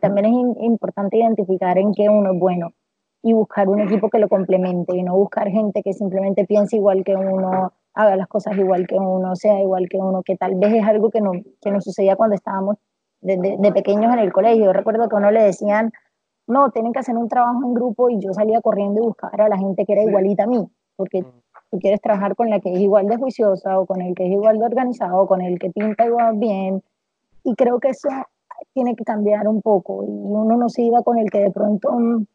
también es importante identificar en qué uno es bueno y buscar un equipo que lo complemente y no buscar gente que simplemente piense igual que uno, haga las cosas igual que uno, sea igual que uno, que tal vez es algo que, no, que nos sucedía cuando estábamos de, de, pequeños en el colegio. Yo recuerdo que a uno le decían, no, tienen que hacer un trabajo en grupo y yo salía corriendo y buscaba a la gente que era igualita a mí, porque mm. tú quieres trabajar con la que es igual de juiciosa o con el que es igual de organizado o con el que pinta igual bien. Y creo que eso tiene que cambiar un poco y uno no se iba con el que de pronto mm,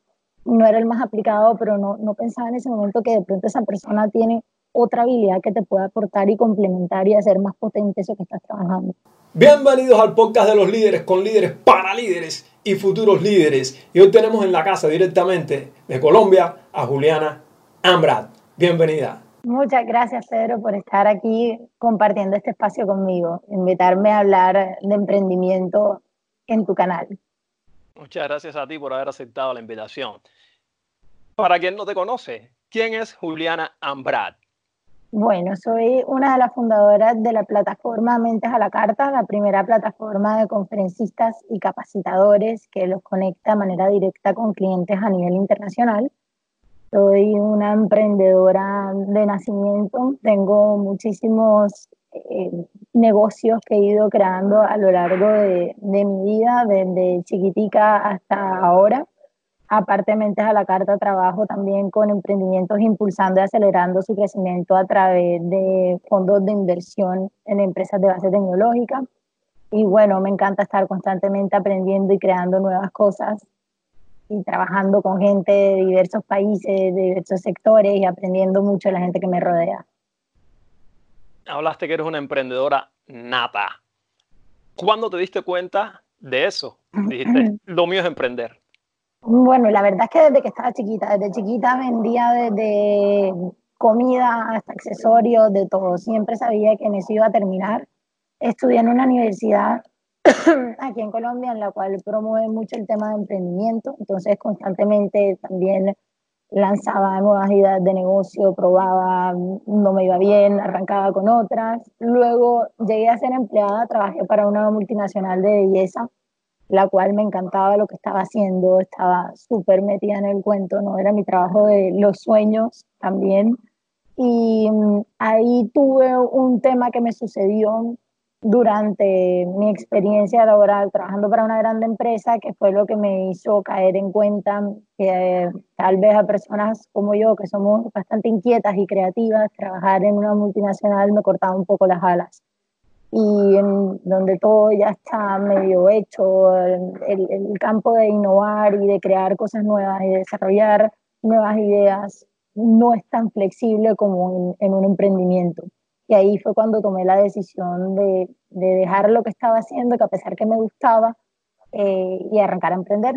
no era el más aplicado, pero no, no pensaba en ese momento que de pronto esa persona tiene otra habilidad que te pueda aportar y complementar y hacer más potente eso que estás trabajando. Bienvenidos al podcast de los líderes con líderes para líderes y futuros líderes. Y hoy tenemos en la casa directamente de Colombia a Juliana Ambrad. Bienvenida. Muchas gracias, Pedro, por estar aquí compartiendo este espacio conmigo, invitarme a hablar de emprendimiento en tu canal. Muchas gracias a ti por haber aceptado la invitación. Para quien no te conoce, ¿quién es Juliana Ambrad? Bueno, soy una de las fundadoras de la plataforma Mentes a la Carta, la primera plataforma de conferencistas y capacitadores que los conecta de manera directa con clientes a nivel internacional. Soy una emprendedora de nacimiento, tengo muchísimos negocios que he ido creando a lo largo de, mi vida, desde chiquitica hasta ahora. Aparte Mentes a la Carta, trabajo también con emprendimientos impulsando y acelerando su crecimiento a través de fondos de inversión en empresas de base tecnológica. Y bueno, me encanta estar constantemente aprendiendo y creando nuevas cosas y trabajando con gente de diversos países, de diversos sectores y aprendiendo mucho de la gente que me rodea hablaste que eres una emprendedora nata. ¿Cuándo te diste cuenta de eso? Dijiste, lo mío es emprender. Bueno, la verdad es que desde que estaba chiquita, desde chiquita vendía desde comida hasta accesorios, de todo. Siempre sabía que en eso iba a terminar. Estudié en una universidad aquí en Colombia en la cual promueve mucho el tema de emprendimiento, entonces constantemente también lanzaba nuevas ideas de negocio, probaba, no me iba bien, arrancaba con otras. Luego llegué a ser empleada, trabajé para una multinacional de belleza, la cual me encantaba lo que estaba haciendo, estaba súper metida en el cuento, no era mi trabajo de los sueños también. Y mm, ahí tuve un tema que me sucedió durante mi experiencia laboral trabajando para una grande empresa, que fue lo que me hizo caer en cuenta que eh, tal vez a personas como yo, que somos bastante inquietas y creativas, trabajar en una multinacional me cortaba un poco las alas. Y en donde todo ya está medio hecho, el, el campo de innovar y de crear cosas nuevas y desarrollar nuevas ideas no es tan flexible como en un emprendimiento. Y ahí fue cuando tomé la decisión de, de dejar lo que estaba haciendo, que a pesar que me gustaba, eh, y arrancar a emprender.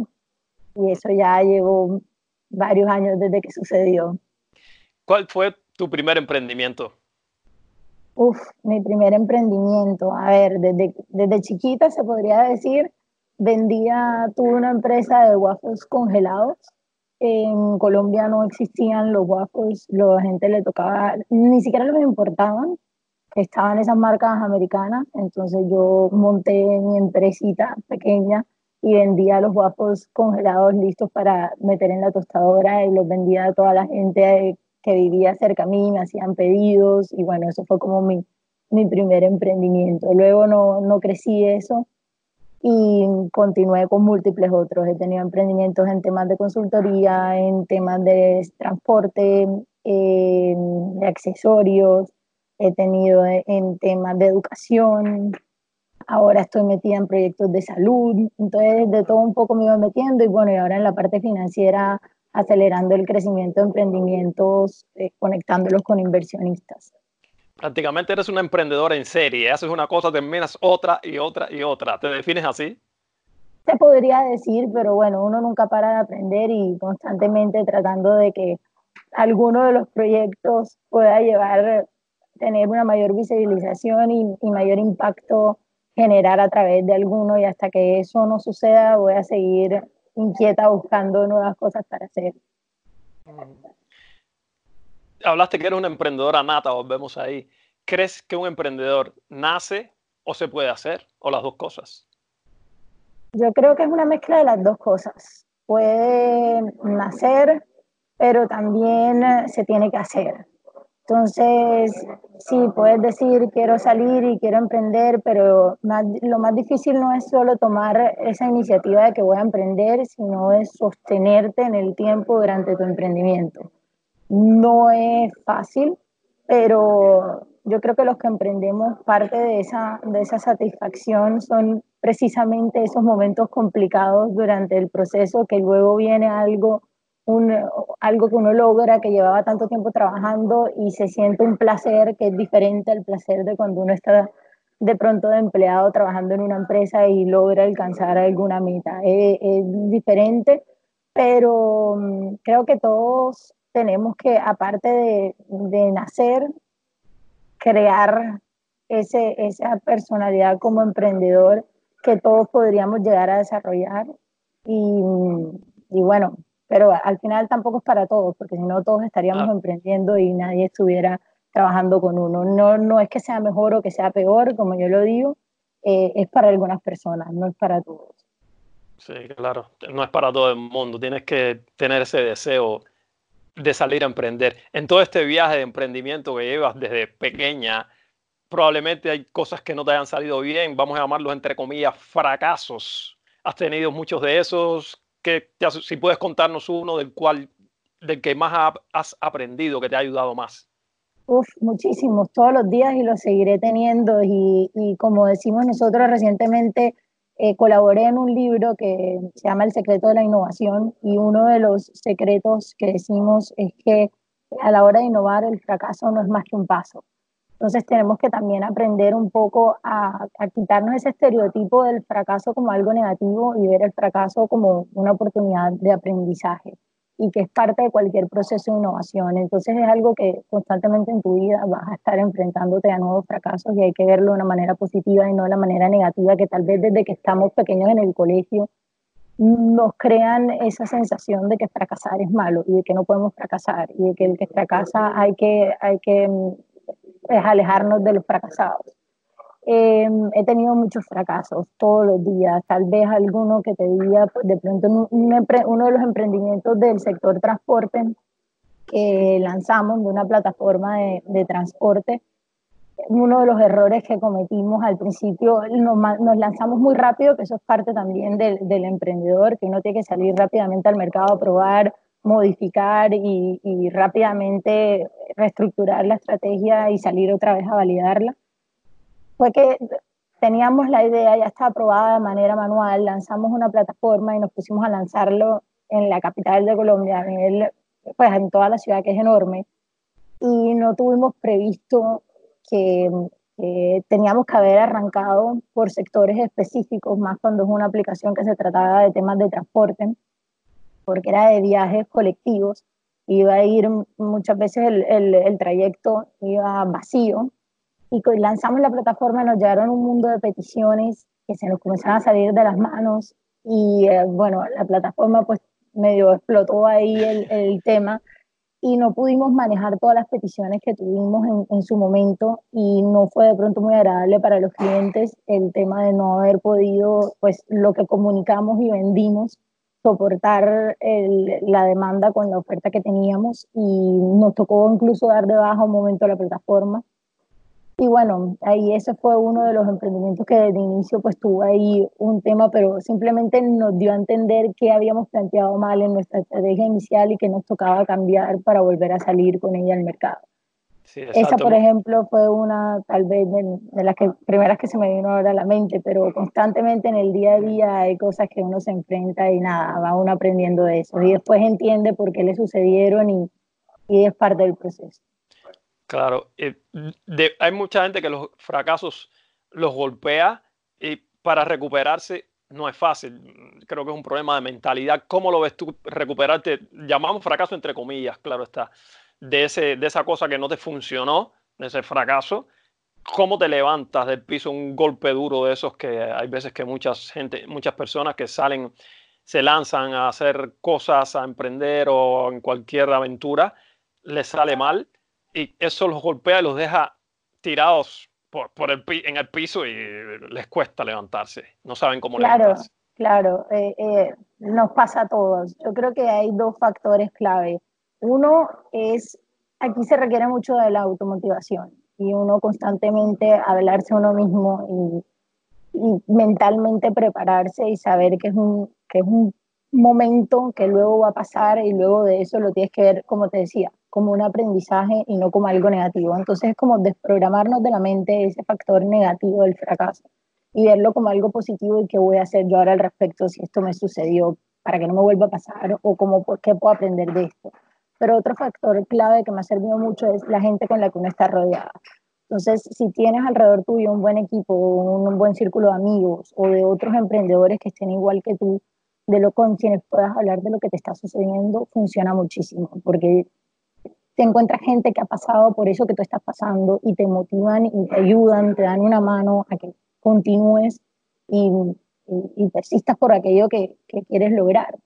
Y eso ya llevo varios años desde que sucedió. ¿Cuál fue tu primer emprendimiento? Uf, mi primer emprendimiento. A ver, desde, desde chiquita se podría decir, vendía, tuve una empresa de waffles congelados en Colombia no existían los waffles, la gente le tocaba, ni siquiera les importaban, estaban esas marcas americanas, entonces yo monté mi empresita pequeña y vendía los waffles congelados listos para meter en la tostadora y los vendía a toda la gente que vivía cerca a mí, me hacían pedidos y bueno, eso fue como mi, mi primer emprendimiento. Luego no, no crecí eso y continué con múltiples otros. He tenido emprendimientos en temas de consultoría, en temas de transporte, de accesorios, he tenido en temas de educación, ahora estoy metida en proyectos de salud, entonces de todo un poco me iba metiendo y bueno, y ahora en la parte financiera acelerando el crecimiento de emprendimientos, eh, conectándolos con inversionistas prácticamente eres una emprendedora en serie, haces una cosa, terminas otra y otra y otra. ¿Te defines así? Se podría decir, pero bueno, uno nunca para de aprender y constantemente tratando de que alguno de los proyectos pueda llevar, tener una mayor visibilización y, y mayor impacto generar a través de alguno y hasta que eso no suceda voy a seguir inquieta buscando nuevas cosas para hacer hablaste que eres una emprendedora nata, volvemos ahí. ¿Crees que un emprendedor nace o se puede hacer? ¿O las dos cosas? Yo creo que es una mezcla de las dos cosas. Puede nacer, pero también se tiene que hacer. Entonces, sí, puedes decir quiero salir y quiero emprender, pero lo más difícil no es solo tomar esa iniciativa de que voy a emprender, sino es sostenerte en el tiempo durante tu emprendimiento. No es fácil, pero yo creo que los que emprendemos parte de esa, de esa satisfacción son precisamente esos momentos complicados durante el proceso, que luego viene algo un, algo que uno logra, que llevaba tanto tiempo trabajando y se siente un placer que es diferente al placer de cuando uno está de pronto de empleado trabajando en una empresa y logra alcanzar alguna meta. Es, diferente, pero mm, creo que todos tenemos que, aparte de, de nacer, crear ese, esa personalidad como emprendedor que todos podríamos llegar a desarrollar. Y, y bueno, pero al final tampoco es para todos, porque si no todos estaríamos emprendiendo y nadie estuviera trabajando con uno. No, no es que sea mejor o que sea peor, como yo lo digo, eh, es para algunas personas, no es para todos. Sí, claro, no es para todo el mundo, tienes que tener ese deseo de salir a emprender. En todo este viaje de emprendimiento que llevas desde pequeña, probablemente hay cosas que no te hayan salido bien, vamos a llamarlos entre comillas fracasos. ¿Has tenido muchos de esos? que si puedes contarnos uno del cual, del que más has aprendido, que te ha ayudado más. Uf, muchísimos, todos los días y lo seguiré teniendo. Y, y como decimos nosotros recientemente, eh, colaboré en un libro que se llama El secreto de la innovación y uno de los secretos que decimos es que a la hora de innovar el fracaso no es más que un paso. Entonces tenemos que también aprender un poco a, quitarnos ese estereotipo del fracaso como algo negativo y ver el fracaso como una oportunidad de aprendizaje y que es parte de cualquier proceso de innovación. Entonces es algo que constantemente en tu vida vas a estar enfrentándote a nuevos fracasos y hay que verlo de una manera positiva y no de la manera negativa que tal vez desde que estamos pequeños en el colegio nos crean esa sensación de que fracasar es malo y de que no podemos fracasar y de que el que fracasa hay que, hay que es alejarnos de los fracasados. Em, he tenido muchos fracasos todos los días, tal vez alguno que te diga, pues, de pronto uno de los emprendimientos del sector transporte que lanzamos de una plataforma de, de transporte, uno de los errores que cometimos al principio, nos, nos, lanzamos muy rápido, que eso es parte también del, del, emprendedor, que uno tiene que salir rápidamente al mercado a probar, modificar y, y, rápidamente reestructurar la estrategia y salir otra vez a validarla, fue que teníamos la idea, ya estaba aprobada de manera manual, lanzamos una plataforma y nos pusimos a lanzarlo en la capital de Colombia, a nivel, pues en toda la ciudad que es enorme, y no tuvimos previsto que, que teníamos que haber arrancado por sectores específicos, más cuando es una aplicación que se trataba de temas de transporte porque era de viajes colectivos, iba a ir muchas veces el, el, trayecto iba vacío y lanzamos la plataforma, nos llegaron un mundo de peticiones que se nos comenzaron a salir de las manos y eh, bueno, la plataforma pues medio explotó ahí el, el, tema y no pudimos manejar todas las peticiones que tuvimos en, en, su momento y no fue de pronto muy agradable para los clientes el tema de no haber podido pues lo que comunicamos y vendimos soportar la demanda con la oferta que teníamos y nos tocó incluso dar de baja un momento la plataforma. Y bueno, ahí ese fue uno de los emprendimientos que desde inicio pues tuvo ahí un tema, pero simplemente nos dio a entender que habíamos planteado mal en nuestra estrategia inicial y que nos tocaba cambiar para volver a salir con ella al mercado. Esa, por ejemplo, fue una tal vez de, las que, primeras que se me vino ahora a la mente, pero constantemente en el día a día hay cosas que uno se enfrenta y nada, va uno aprendiendo de eso. Y después entiende por qué le sucedieron y, y es parte del proceso. Claro, eh, hay mucha gente que los fracasos los golpea y para recuperarse no es fácil. Creo que es un problema de mentalidad. ¿Cómo lo ves tú recuperarte? Llamamos fracaso entre comillas, claro está de, ese, de esa cosa que no te funcionó, de ese fracaso, ¿cómo te levantas del piso un golpe duro de esos que hay veces que muchas gente, muchas personas que salen, se lanzan a hacer cosas, a emprender o en cualquier aventura, les sale mal y eso los golpea y los deja tirados por, por el, en el piso y les cuesta levantarse, no saben cómo claro. levantarse. Claro, eh, eh, nos pasa a todos. Yo creo que hay dos factores clave. Uno es, aquí se requiere mucho de la automotivación y uno constantemente hablarse a uno mismo y, y mentalmente prepararse y saber que es un, que es un momento que luego va a pasar y luego de eso lo tienes que ver, como te decía, como un aprendizaje y no como algo negativo. Entonces es como desprogramarnos de la mente ese factor negativo del fracaso y verlo como algo positivo y qué voy a hacer yo ahora al respecto si esto me sucedió para que no me vuelva a pasar o como qué puedo aprender de esto. Pero otro factor clave que me ha servido mucho es la gente con la que uno está rodeada. Entonces, si tienes alrededor tuyo un buen equipo, un buen círculo de amigos o de otros emprendedores que estén igual que tú, de lo con quienes puedas hablar de lo que te está sucediendo, funciona muchísimo, porque te encuentras gente que ha pasado por eso que tú estás pasando y te motivan y te ayudan, te dan una mano a que continúes y, y, persistas por aquello que, que, quieres lograr.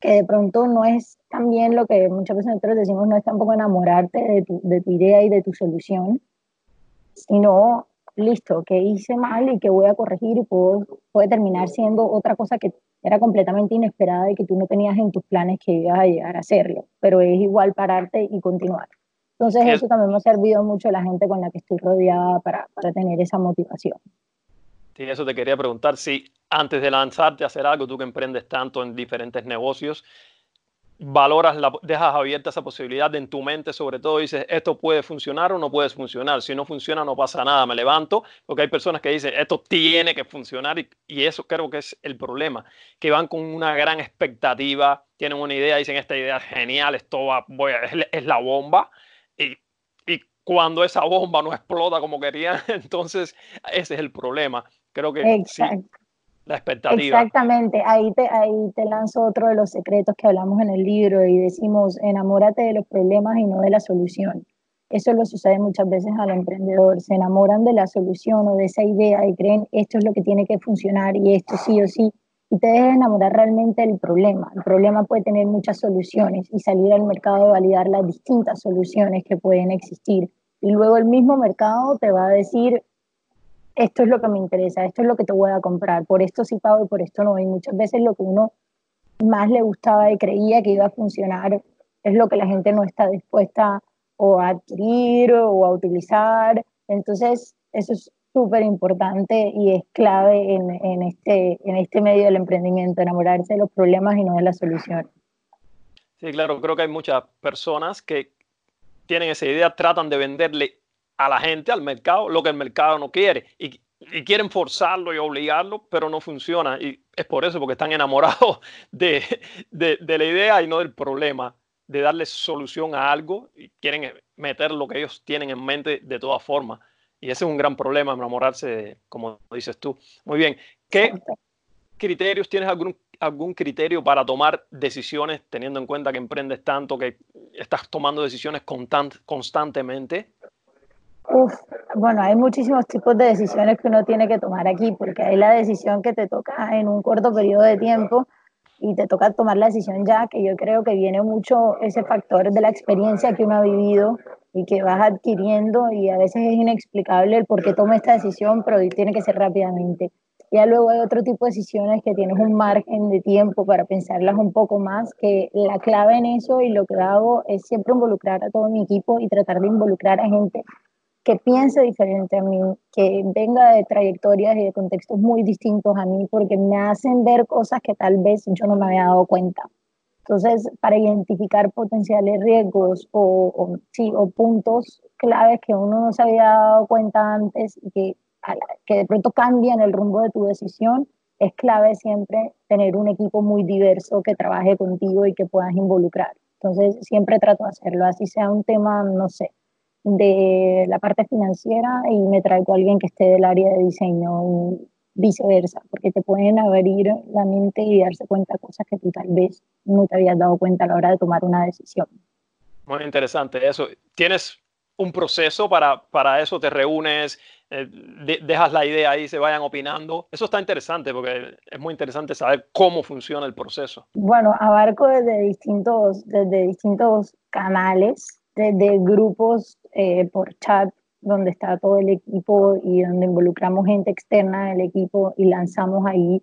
Que de pronto no es también lo que muchas veces nosotros decimos, no es tampoco enamorarte de tu, de tu idea y de tu solución, sino, listo, que hice mal y que voy a corregir y puedo, puede terminar siendo otra cosa que era completamente inesperada y que tú no tenías en tus planes que ibas a llegar a hacerlo, pero es igual pararte y continuar. Entonces eso también me ha servido mucho a la gente con la que estoy rodeada para, para tener esa motivación. Sí, eso te quería preguntar, si antes de lanzarte a hacer algo, tú que emprendes tanto en diferentes negocios, valoras, la, dejas abierta esa posibilidad en tu mente, sobre todo dices, esto puede funcionar o no puede funcionar. Si no funciona, no pasa nada, me levanto, porque hay personas que dicen, esto tiene que funcionar y, eso creo que es el problema, que van con una gran expectativa, tienen una idea, dicen, esta idea es genial, esto voy es, la bomba, y, cuando esa bomba no explota como querían, entonces ese es el problema. Creo que. Sí, expectativa. Exactamente, ahí te, ahí te lanzo otro de los secretos que hablamos en el libro y decimos, enamórate de los problemas y no de la solución. Eso lo sucede muchas veces al emprendedor, se enamoran de la solución o de esa idea y creen esto es lo que tiene que funcionar y esto sí o sí, y te dejas enamorar realmente del problema. El problema puede tener muchas soluciones y salir al mercado a validar las distintas soluciones que pueden existir. Y luego el mismo mercado te va a decir, esto es lo que me interesa, esto es lo que te voy a comprar, por esto sí pago y por esto no. Y muchas veces lo que uno más le gustaba y creía que iba a funcionar es lo que la gente no está dispuesta o a adquirir o a utilizar. Entonces, eso es súper importante y es clave en, en, este, en este medio del emprendimiento, enamorarse de los problemas y no de las soluciones. Sí, claro, creo que hay muchas personas que tienen esa idea, tratan de venderle a la gente, al mercado, lo que el mercado no quiere. Y, y, quieren forzarlo y obligarlo, pero no funciona. Y es por eso, porque están enamorados de, de, de la idea y no del problema, de darle solución a algo y quieren meter lo que ellos tienen en mente de todas formas. Y ese es un gran problema, enamorarse, como dices tú. Muy bien. ¿Qué criterios tienes algún, algún criterio para tomar decisiones, teniendo en cuenta que emprendes tanto, que estás tomando decisiones constant, constantemente? Uf, bueno, hay muchísimos tipos de decisiones que uno tiene que tomar aquí, porque hay la decisión que te toca en un corto periodo de tiempo y te toca tomar la decisión ya, que yo creo que viene mucho ese factor de la experiencia que uno ha vivido y que vas adquiriendo y a veces es inexplicable el por qué toma esta decisión, pero tiene que ser rápidamente. Ya luego hay otro tipo de decisiones que tienes un margen de tiempo para pensarlas un poco más, que la clave en eso y lo que hago es siempre involucrar a todo mi equipo y tratar de involucrar a gente que piense diferente a mí, que venga de trayectorias y de contextos muy distintos a mí, porque me hacen ver cosas que tal vez yo no me había dado cuenta. Entonces, para identificar potenciales riesgos o, o, sí, o puntos claves que uno no se había dado cuenta antes y que, que de pronto cambian el rumbo de tu decisión, es clave siempre tener un equipo muy diverso que trabaje contigo y que puedas involucrar. Entonces, siempre trato de hacerlo, así sea un tema, no sé, de la parte financiera y me traigo a alguien que esté del área de diseño y viceversa, porque te pueden abrir la mente y darse cuenta de cosas que tú tal vez no te habías dado cuenta a la hora de tomar una decisión. Muy interesante eso. ¿Tienes un proceso para, para eso? ¿Te reúnes? Eh, de, dejas la idea ahí, se vayan opinando. Eso está interesante porque es muy interesante saber cómo funciona el proceso. Bueno, abarco desde distintos, desde distintos canales de, grupos eh, por chat donde está todo el equipo y donde involucramos gente externa del equipo y lanzamos ahí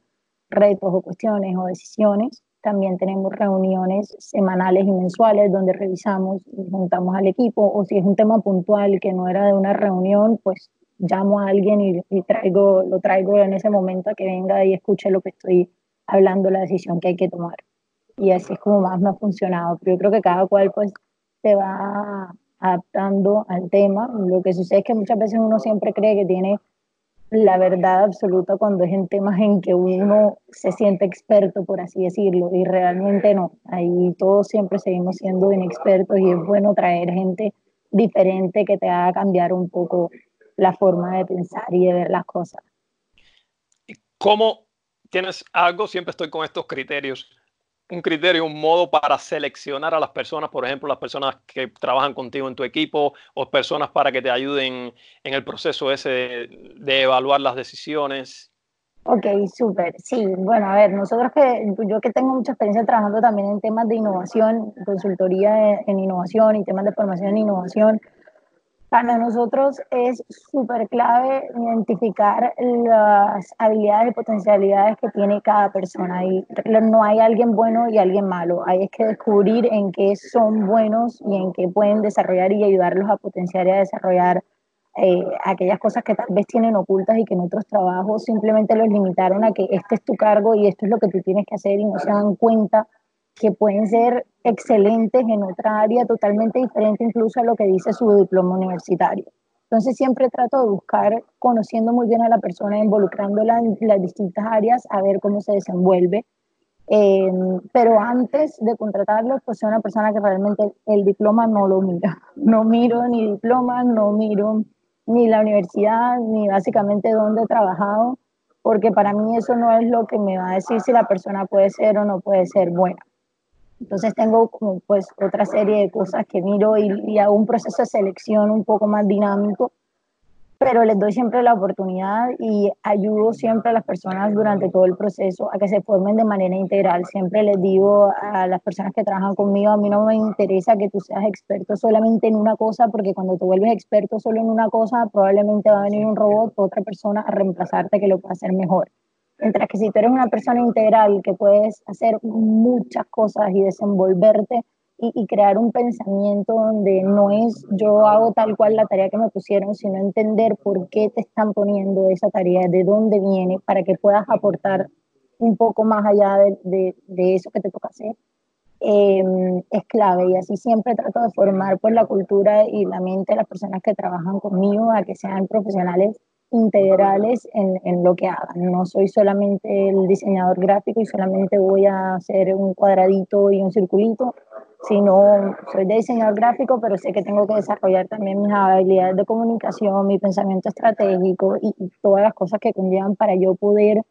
retos o cuestiones o decisiones. También tenemos reuniones semanales y mensuales donde revisamos y juntamos al equipo o si es un tema puntual que no era de una reunión, pues llamo a alguien y, traigo, lo traigo en ese momento a que venga y escuche lo que estoy hablando, la decisión que hay que tomar. Y así es como más me ha funcionado. Pero yo creo que cada cual pues se va adaptando al tema. Lo que sucede es que muchas veces uno siempre cree que tiene la verdad absoluta cuando es en temas en que uno se siente experto, por así decirlo, y realmente no. Ahí todos siempre seguimos siendo inexpertos y es bueno traer gente diferente que te haga cambiar un poco la forma de pensar y de ver las cosas. ¿Cómo tienes algo? Siempre estoy con estos criterios. Un criterio, un modo para seleccionar a las personas, por ejemplo, las personas que trabajan contigo en tu equipo o personas para que te ayuden en el proceso ese de, evaluar las decisiones. Ok, súper. Sí, bueno, a ver, nosotros que yo que tengo mucha experiencia trabajando también en temas de innovación, consultoría en innovación y temas de formación en innovación, para nosotros es súper clave identificar las habilidades y potencialidades que tiene cada persona. Y no hay alguien bueno y alguien malo. Hay que descubrir en qué son buenos y en qué pueden desarrollar y ayudarlos a potenciar y a desarrollar eh, aquellas cosas que tal vez tienen ocultas y que en otros trabajos simplemente los limitaron a que este es tu cargo y esto es lo que tú tienes que hacer y no se dan cuenta que pueden ser excelentes en otra área totalmente diferente incluso a lo que dice su diploma universitario. Entonces siempre trato de buscar, conociendo muy bien a la persona, involucrándola en las distintas áreas, a ver cómo se desenvuelve. Eh, pero antes de contratarlo, pues soy una persona que realmente el diploma no lo mira. No miro ni diploma, no miro ni la universidad, ni básicamente dónde he trabajado, porque para mí eso no es lo que me va a decir si la persona puede ser o no puede ser buena. Entonces tengo pues otra serie de cosas que miro y, hago un proceso de selección un poco más dinámico, pero les doy siempre la oportunidad y ayudo siempre a las personas durante todo el proceso a que se formen de manera integral. Siempre les digo a las personas que trabajan conmigo, a mí no me interesa que tú seas experto solamente en una cosa, porque cuando te vuelves experto solo en una cosa, probablemente va a venir un robot o otra persona a reemplazarte que lo pueda hacer mejor. Mientras que si tú eres una persona integral que puedes hacer muchas cosas y desenvolverte y, crear un pensamiento donde no es yo hago tal cual la tarea que me pusieron, sino entender por qué te están poniendo esa tarea, de dónde viene, para que puedas aportar un poco más allá de, de, eso que te toca hacer, em, es clave. Y así siempre trato de formar pues, la cultura y la mente de las personas que trabajan conmigo a que sean profesionales integrales en, en, lo que hagan. No soy solamente el diseñador gráfico y solamente voy a hacer un cuadradito y un circulito, sino soy diseñador gráfico, pero sé que tengo que desarrollar también mis habilidades de comunicación, mi pensamiento estratégico y, todas las cosas que conllevan para yo poder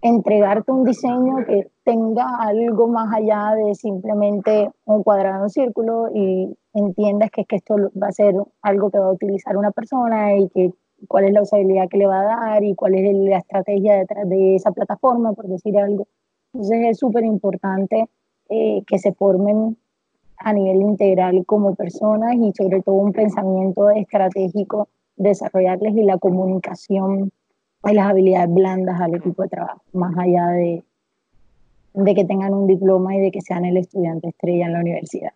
entregarte un diseño que tenga algo más allá de simplemente un cuadrado, un círculo y entiendas que, que esto va a ser algo que va a utilizar una persona y que cuál es la usabilidad que le va a dar y cuál es la estrategia detrás de esa plataforma, por decir algo. Entonces es súper importante eh, que se formen a nivel integral como personas y sobre todo un pensamiento estratégico, desarrollarles y la comunicación y las habilidades blandas al equipo de trabajo, más allá de, de que tengan un diploma y de que sean el estudiante estrella en la universidad.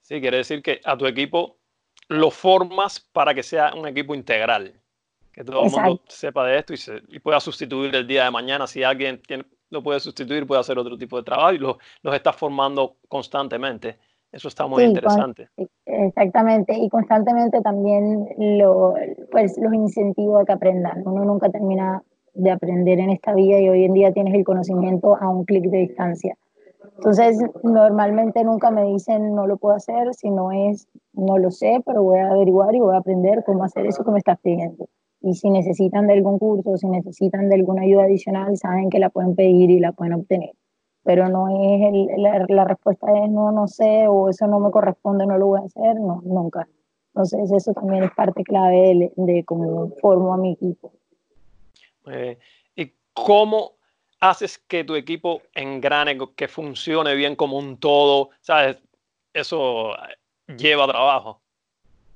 Sí, quiere decir que a tu equipo lo formas para que sea un equipo integral, que todo el mundo sepa de esto y, pueda sustituir el día de mañana. Si alguien lo puede sustituir, puede hacer otro tipo de trabajo y los, los estás formando constantemente. Eso está muy interesante. exactamente, y constantemente también lo, pues, los incentivos a que aprendan. Uno nunca termina de aprender en esta vida y hoy en día tienes el conocimiento a un clic de distancia. Entonces, normalmente nunca me dicen no lo puedo hacer, si no es no lo sé, pero voy a averiguar y voy a aprender cómo hacer eso que me estás pidiendo. Y si necesitan de algún curso, si necesitan de alguna ayuda adicional, saben que la pueden pedir y la pueden obtener. Pero no es la, la, respuesta es no, no sé, o eso no me corresponde, no lo voy a hacer, no, nunca. Entonces, eso también es parte clave de, de cómo formo a mi equipo. ¿Y cómo haces que tu equipo engrane, que funcione bien como un todo? ¿Sabes? Eso lleva trabajo.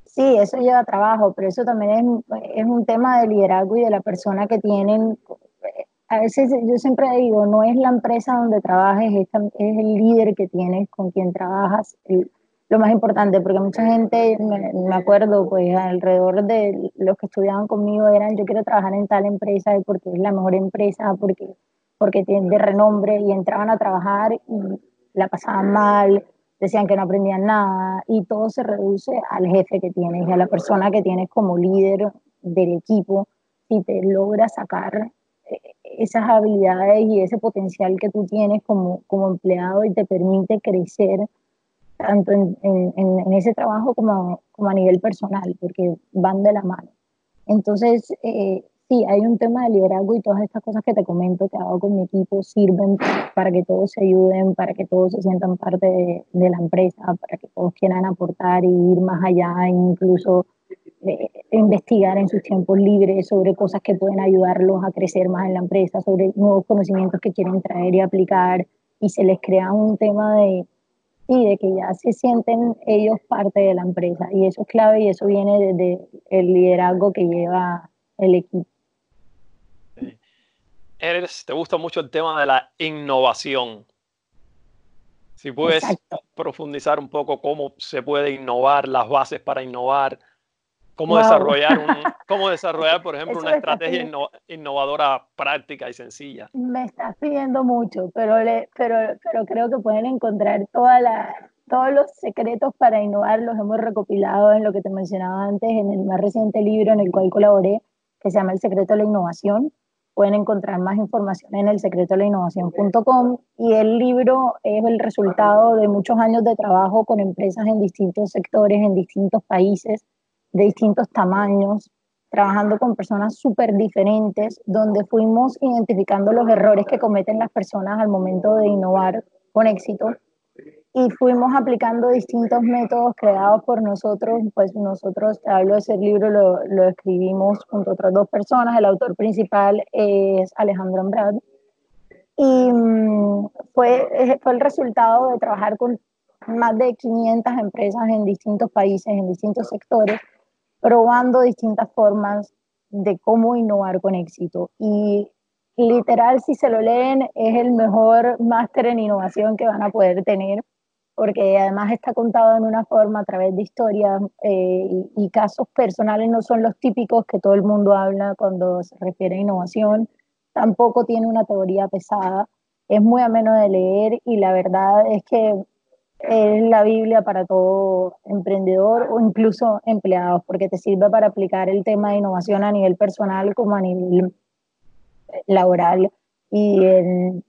Sí, eso lleva trabajo, pero eso también es, es, un tema de liderazgo y de la persona que tienen a veces yo siempre digo, no es la empresa donde trabajes, es, es el líder que tienes, con quien trabajas, lo más importante, porque mucha gente, me, me, acuerdo, pues alrededor de los que estudiaban conmigo eran, yo quiero trabajar en tal empresa porque es la mejor empresa, porque, porque tiene de renombre, y entraban a trabajar y la pasaban mal, decían que no aprendían nada, y todo se reduce al jefe que tienes y a la persona que tienes como líder del equipo, y te logra sacar eh, esas habilidades y ese potencial que tú tienes como, como empleado y te permite crecer tanto en, en, en ese trabajo como, como, a nivel personal, porque van de la mano. Entonces, eh, sí, hay un tema de liderazgo y todas estas cosas que te comento que hago con mi equipo sirven para que todos se ayuden, para que todos se sientan parte de, la empresa, para que todos quieran aportar y ir más allá, incluso eh, investigar en sus tiempos libres sobre cosas que pueden ayudarlos a crecer más en la empresa, sobre nuevos conocimientos que quieren traer y aplicar, y se les crea un tema de, y de que ya se sienten ellos parte de la empresa, y eso es clave y eso viene desde el liderazgo que lleva el equipo. Eres, te gusta mucho el tema de la innovación. Si puedes profundizar un poco cómo se puede innovar, las bases para innovar, cómo desarrollar, un, cómo desarrollar, por ejemplo, una estrategia innovadora práctica y sencilla. Me estás pidiendo mucho, pero, le, pero, pero creo que pueden encontrar toda la, todos los secretos para innovar, los hemos recopilado en lo que te mencionaba antes, en el más reciente libro en el cual colaboré, que se llama El secreto de la innovación. Pueden encontrar más información en el secreto de la innovación.com y el libro es el resultado de muchos años de trabajo con empresas en distintos sectores, en distintos países, de distintos tamaños, trabajando con personas súper diferentes, donde fuimos identificando los errores que cometen las personas al momento de innovar con éxito y fuimos aplicando distintos métodos creados por nosotros, pues nosotros, te hablo de ese libro, lo, lo escribimos junto a otras dos personas, el autor principal es Alejandro Ambrad, y mm, fue, fue el resultado de trabajar con más de 500 empresas en distintos países, en distintos sectores, probando distintas formas de cómo innovar con éxito. Y literal, si se lo leen, es el mejor máster en innovación que van a poder tener porque además está contado en una forma a través de historias eh, y, casos personales, no son los típicos que todo el mundo habla cuando se refiere a innovación, tampoco tiene una teoría pesada, es muy ameno de leer y la verdad es que es la Biblia para todo emprendedor o incluso empleados, porque te sirve para aplicar el tema de innovación a nivel personal como a nivel laboral y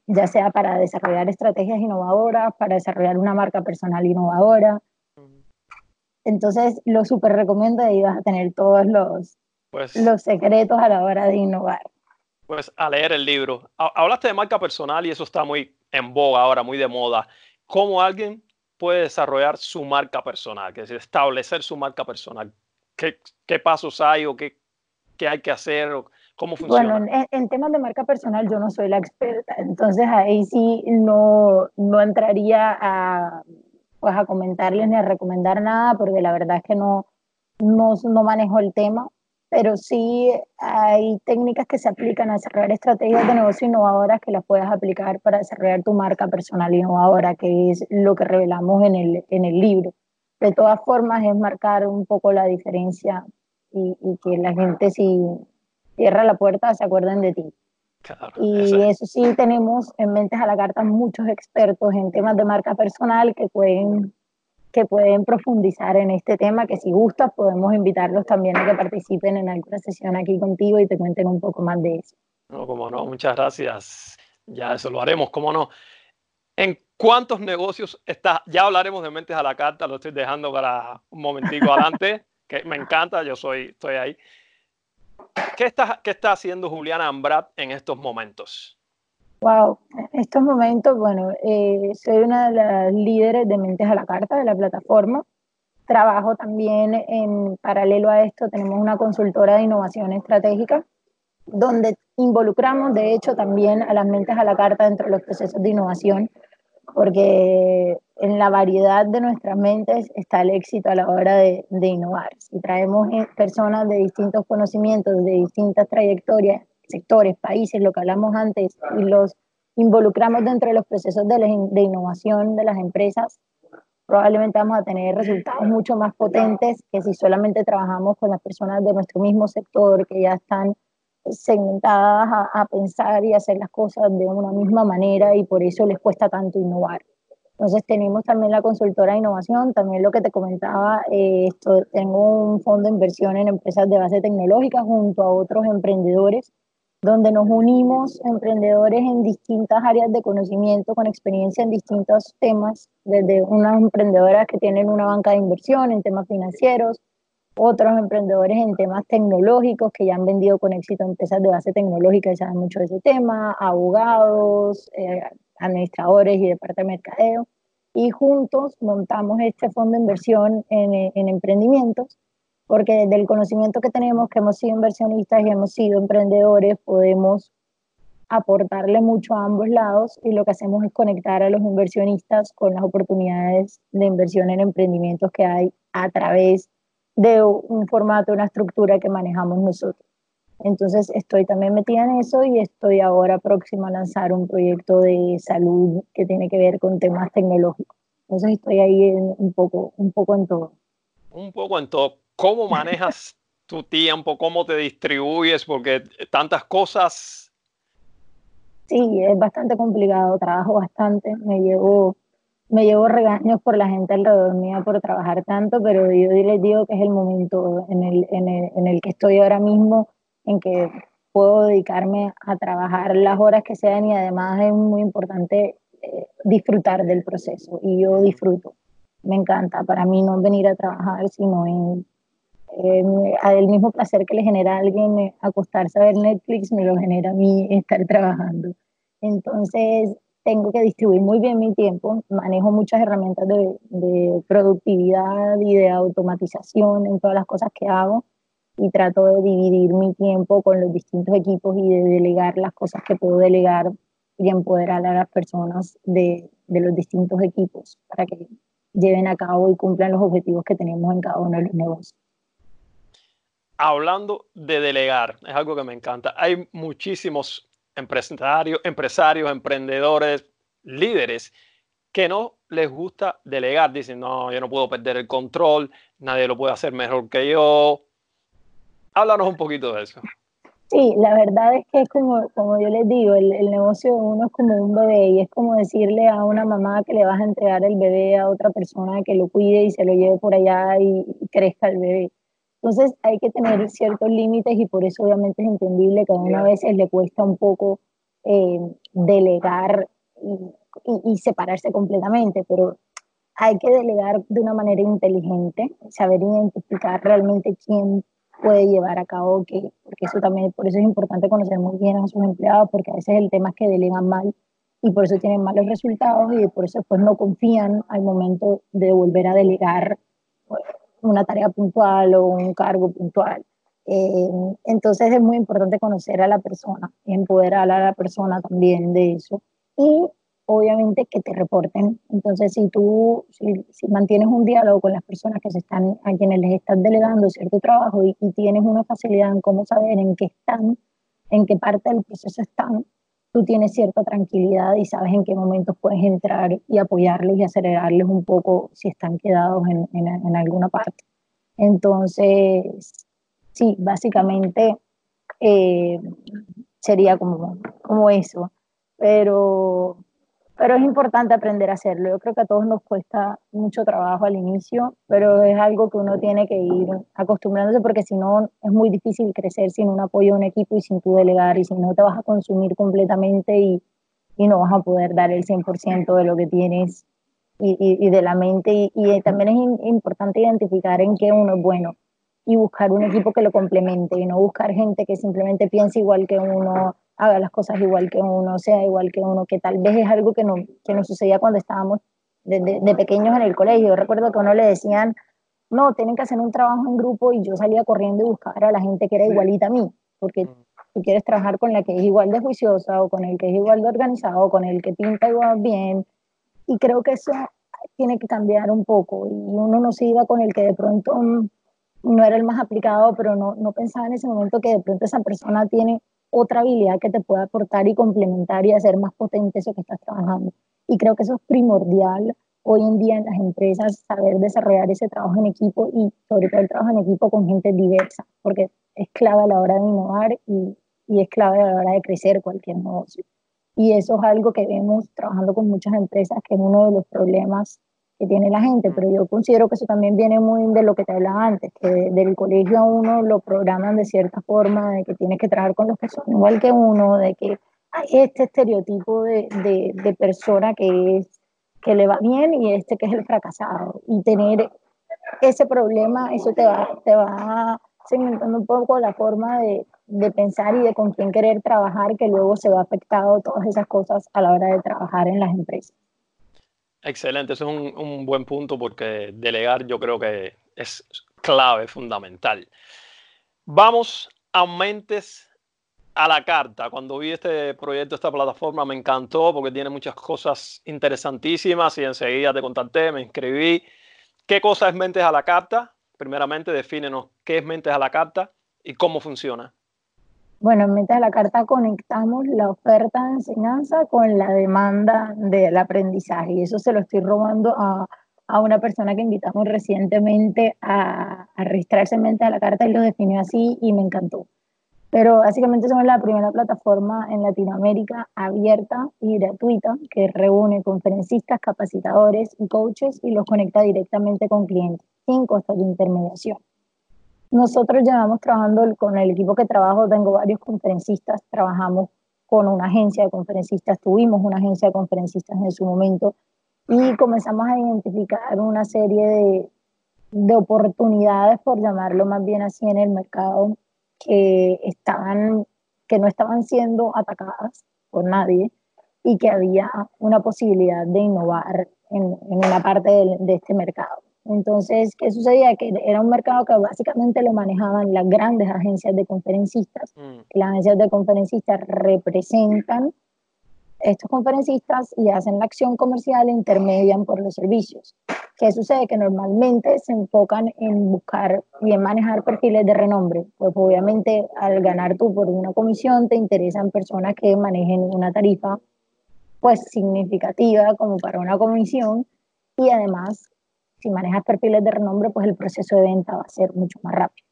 ya sea para desarrollar estrategias innovadoras, para desarrollar una marca personal innovadora. Entonces, lo súper recomiendo y vas a tener todos los, pues, los secretos a la hora de innovar. Pues a leer el libro. Hablaste de marca personal y eso está muy en boga ahora, muy de moda. ¿Cómo alguien puede desarrollar su marca personal? Que es establecer su marca personal. ¿Qué, qué pasos hay o qué, qué hay que hacer? ¿Cómo funciona? Bueno, en, temas de marca personal yo no soy la experta, entonces ahí sí no, no entraría a, pues a comentarles ni a recomendar nada, porque la verdad es que no, no, no manejo el tema, pero sí hay técnicas que se aplican a desarrollar estrategias de negocio innovadoras que las puedas aplicar para desarrollar tu marca personal innovadora, que es lo que revelamos en el, en el libro. De todas formas, es marcar un poco la diferencia y, y que la gente si cierra la puerta, se acuerdan de ti. y eso. sí, tenemos en mentes a la carta muchos expertos en temas de marca personal que pueden, que pueden profundizar en este tema, que si gustas podemos invitarlos también a que participen en alguna sesión aquí contigo y te cuenten un poco más de eso. No, como no, muchas gracias. Ya eso lo haremos, cómo no. ¿En cuántos negocios está? Ya hablaremos de mentes a la carta, lo estoy dejando para un momentico adelante, que me encanta, yo soy, estoy ahí. ¿Qué está, ¿Qué está haciendo Juliana Ambrat en estos momentos? Wow, en estos momentos, bueno, eh, soy una de las líderes de Mentes a la Carta de la plataforma. Trabajo también en paralelo a esto, tenemos una consultora de innovación estratégica, donde involucramos, de hecho, también a las mentes a la carta dentro de los procesos de innovación porque en la variedad de nuestras mentes está el éxito a la hora de, innovar. Si traemos personas de distintos conocimientos, de distintas trayectorias, sectores, países, lo que hablamos antes, y los involucramos dentro de los procesos de, de innovación de las empresas, probablemente vamos a tener resultados mucho más potentes que si solamente trabajamos con las personas de nuestro mismo sector que ya están segmentadas a, a, pensar y hacer las cosas de una misma manera y por eso les cuesta tanto innovar. Entonces tenemos también la consultora de innovación, también lo que te comentaba, eh, esto, tengo un fondo de inversión en empresas de base tecnológica junto a otros emprendedores, donde nos unimos emprendedores en distintas áreas de conocimiento, con experiencia en distintos temas, desde unas emprendedoras que tienen una banca de inversión en temas financieros, otros emprendedores en temas tecnológicos que ya han vendido con éxito empresas de base tecnológica y saben mucho de ese tema, abogados, eh, administradores y de parte de mercadeo, y juntos montamos este fondo de inversión en, en emprendimientos, porque desde el conocimiento que tenemos, que hemos sido inversionistas y hemos sido emprendedores, podemos aportarle mucho a ambos lados y lo que hacemos es conectar a los inversionistas con las oportunidades de inversión en emprendimientos que hay a través de un formato, una estructura que manejamos nosotros. Entonces estoy también metida en eso y estoy ahora próxima a lanzar un proyecto de salud que tiene que ver con temas tecnológicos. Entonces estoy ahí un, poco, un poco en todo. Un poco en todo. ¿Cómo manejas tu tiempo? ¿Cómo te distribuyes? Porque tantas cosas. Sí, es bastante complicado. Trabajo bastante. Me llevo, me llevo regaños por la gente alrededor mía por trabajar tanto, pero yo les digo que es el momento en el, en el, en el que estoy ahora mismo en que puedo dedicarme a trabajar las horas que sean y además es muy importante eh, disfrutar del proceso y yo disfruto. Me encanta, para mí no venir a trabajar, sino en, el mismo placer que le genera a alguien eh, acostarse a ver Netflix, me lo genera a mí estar trabajando. Entonces, tengo que distribuir muy bien mi tiempo, manejo muchas herramientas de, de productividad y de automatización en todas las cosas que hago y trato de dividir mi tiempo con los distintos equipos y de delegar las cosas que puedo delegar y empoderar a las personas de, de los distintos equipos para que lleven a cabo y cumplan los objetivos que tenemos en cada uno de los negocios. Hablando de delegar, es algo que me encanta. Hay muchísimos empresarios, empresarios, emprendedores, líderes que no les gusta delegar. Dicen, no, yo no puedo perder el control, nadie lo puede hacer mejor que yo, Háblanos un poquito de eso. Sí, la verdad es que es como, como yo les digo, el, el, negocio de uno es como un bebé y es como decirle a una mamá que le vas a entregar el bebé a otra persona que lo cuide y se lo lleve por allá y, crezca el bebé. Entonces hay que tener ciertos límites y por eso obviamente es entendible que a una veces le cuesta un poco eh, delegar y, y separarse completamente, pero hay que delegar de una manera inteligente, saber identificar realmente quién puede llevar a cabo, que, porque eso también, por eso es importante conocer muy bien a sus empleados, porque a veces el tema es que delegan mal y por eso tienen malos resultados y por eso pues no confían al momento de volver a delegar una tarea puntual o un cargo puntual. Eh, entonces es muy importante conocer a la persona, empoderar a la persona también de eso y obviamente que te reporten. Entonces, si tú si, mantienes un diálogo con las personas que se están, a quienes les estás delegando cierto trabajo y, tienes una facilidad en cómo saber en qué están, en qué parte del proceso están, tú tienes cierta tranquilidad y sabes en qué momentos puedes entrar y apoyarles y acelerarles un poco si están quedados en, en, alguna parte. Entonces, sí, básicamente eh, sería como, como eso. Pero pero es importante aprender a hacerlo. Yo creo que a todos nos cuesta mucho trabajo al inicio, pero es algo que uno tiene que ir acostumbrándose porque si no es muy difícil crecer sin un apoyo de un equipo y sin tu delegar y si no te vas a consumir completamente y, y no vas a poder dar el 100% de lo que tienes y, y, de la mente. Y, y también es importante identificar en qué uno es bueno y buscar un equipo que lo complemente y no buscar gente que simplemente piense igual que uno haga las cosas igual que uno, sea igual que uno, que tal vez es algo que, no, que nos sucedía cuando estábamos de, de, pequeños en el colegio. Yo recuerdo que a uno le decían, no, tienen que hacer un trabajo en grupo y yo salía corriendo y buscar a la gente que era igualita a mí, porque mm. tú quieres trabajar con la que es igual de juiciosa o con el que es igual de organizado o con el que pinta igual bien. Y creo que eso tiene que cambiar un poco y uno no se iba con el que de pronto no era el más aplicado, pero no, no pensaba en ese momento que de pronto esa persona tiene otra habilidad que te pueda aportar y complementar y hacer más potente eso que estás trabajando. Y creo que eso es primordial hoy en día en las empresas, saber desarrollar ese trabajo en equipo y sobre todo el trabajo en equipo con gente diversa, porque es clave a la hora de innovar y, y es clave a la hora de crecer cualquier negocio. Y eso es algo que vemos trabajando con muchas empresas, que es uno de los problemas que tiene la gente, pero yo considero que eso también viene muy de lo que te hablaba antes, que del colegio a uno lo programan de cierta forma, de que tienes que trabajar con los que son igual que uno, de que hay este estereotipo de, de, de persona que es que le va bien y este que es el fracasado. Y tener ese problema, eso te va, te va segmentando un poco la forma de, de, pensar y de con quién querer trabajar, que luego se va afectando todas esas cosas a la hora de trabajar en las empresas. Excelente, eso es un, un buen punto porque delegar yo creo que es clave, fundamental. Vamos a mentes a la carta. Cuando vi este proyecto, esta plataforma, me encantó porque tiene muchas cosas interesantísimas y enseguida te contacté, me inscribí. ¿Qué cosa es Mentes a la Carta? Primeramente, defínenos qué es Mentes a la Carta y cómo funciona. Bueno, en Mentes a la Carta conectamos la oferta de enseñanza con la demanda del aprendizaje y eso se lo estoy robando a, a una persona que invitamos recientemente a, a registrarse en Mentes a la Carta y lo definió así y me encantó. Pero básicamente somos la primera plataforma en Latinoamérica abierta y gratuita que reúne conferencistas, capacitadores y coaches y los conecta directamente con clientes, sin costos de intermediación. Nosotros llevamos trabajando con el equipo que trabajo, tengo varios conferencistas, trabajamos con una agencia de conferencistas, tuvimos una agencia de conferencistas en su momento y comenzamos a identificar una serie de, de oportunidades, por llamarlo más bien así, en el mercado que, estaban, que no estaban siendo atacadas por nadie y que había una posibilidad de innovar en, en una parte de, de, este mercado. Entonces, ¿qué sucedía? Que era un mercado que básicamente lo manejaban las grandes agencias de conferencistas. Mm. Las agencias de conferencistas representan estos conferencistas y hacen la acción comercial e intermedian por los servicios. ¿Qué sucede? Que normalmente se enfocan en buscar y en manejar perfiles de renombre. Pues obviamente al ganar tú por una comisión te interesan personas que manejen una tarifa pues significativa como para una comisión y además si manejas perfiles de renombre pues el proceso de venta va a ser mucho más rápido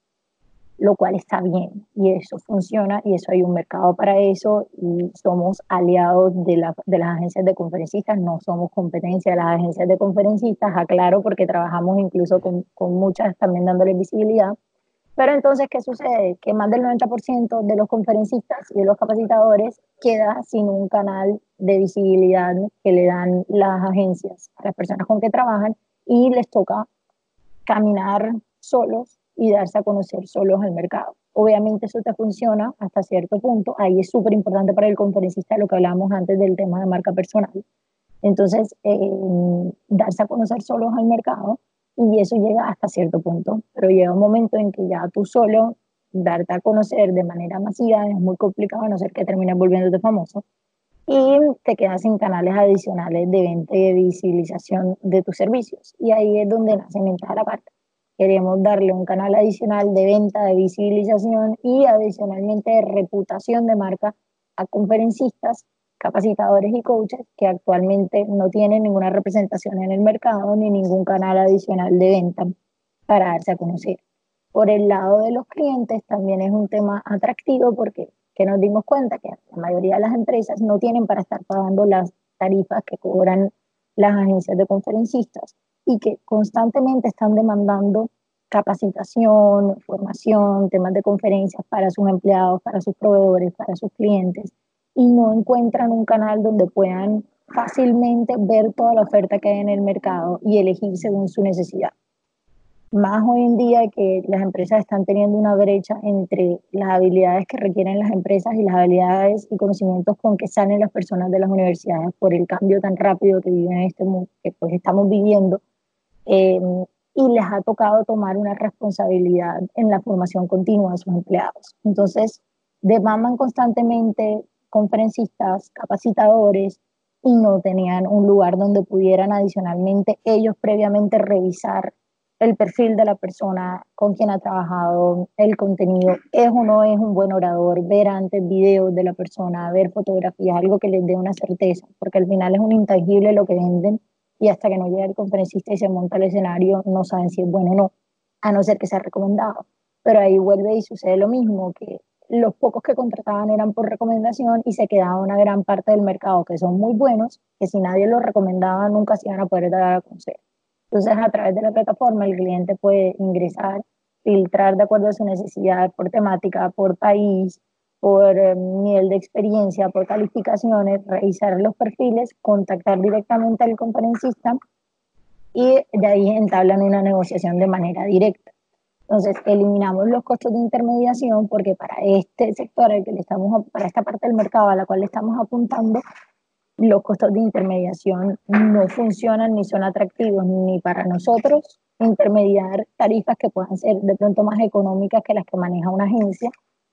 lo cual está bien y eso funciona y eso hay un mercado para eso y somos aliados de, la, de las agencias de conferencistas, no somos competencia de las agencias de conferencistas, aclaro porque trabajamos incluso con, con muchas también dándoles visibilidad. Pero entonces, ¿qué sucede? Que más del 90% de los conferencistas y de los capacitadores queda sin un canal de visibilidad que le dan las agencias a las personas con que trabajan y les toca caminar solos y darse a conocer solos al mercado. Obviamente eso te funciona hasta cierto punto, ahí es súper importante para el conferencista lo que hablábamos antes del tema de marca personal. Entonces, eh, darse a conocer solos al mercado y eso llega hasta cierto punto, pero llega un momento en que ya tú solo darte a conocer de manera masiva es muy complicado a no ser que termines volviéndote famoso y te quedas sin canales adicionales de venta y de visibilización de tus servicios. Y ahí es donde nace Mental Aparte queremos darle un canal adicional de venta, de visibilización y adicionalmente de reputación de marca a conferencistas, capacitadores y coaches que actualmente no tienen ninguna representación en el mercado ni ningún canal adicional de venta para darse a conocer. Por el lado de los clientes también es un tema atractivo porque que nos dimos cuenta que la mayoría de las empresas no tienen para estar pagando las tarifas que cobran las agencias de conferencistas y que constantemente están demandando capacitación, formación, temas de conferencias para sus empleados, para sus proveedores, para sus clientes, y no encuentran un canal donde puedan fácilmente ver toda la oferta que hay en el mercado y elegir según su necesidad. Más hoy en día que las empresas están teniendo una brecha entre las habilidades que requieren las empresas y las habilidades y conocimientos con que salen las personas de las universidades por el cambio tan rápido que viven en este mundo, que pues estamos viviendo eh, y les ha tocado tomar una responsabilidad en la formación continua de sus empleados. Entonces, demandan constantemente conferencistas, capacitadores, y no tenían un lugar donde pudieran adicionalmente ellos previamente revisar el perfil de la persona con quien ha trabajado, el contenido, es o no es un buen orador, ver antes videos de la persona, ver fotografías, algo que les dé una certeza, porque al final es un intangible lo que venden y hasta que no llega el conferencista y se monta el escenario no saben si es bueno o no, a no ser que sea recomendado. Pero ahí vuelve y sucede lo mismo, que los pocos que contrataban eran por recomendación y se quedaba una gran parte del mercado que son muy buenos, que si nadie los recomendaba nunca se iban a poder dar a conocer. Entonces, a través de la plataforma, el cliente puede ingresar, filtrar de acuerdo a su necesidad por temática, por país, por eh, nivel de experiencia, por calificaciones, revisar los perfiles, contactar directamente al conferencista y de ahí entablan una negociación de manera directa. Entonces, eliminamos los costos de intermediación porque para este sector, al que le estamos, para esta parte del mercado a la cual le estamos apuntando, los costos de intermediación no funcionan ni son atractivos ni para nosotros intermediar tarifas que puedan ser de pronto más económicas que las que maneja una agencia,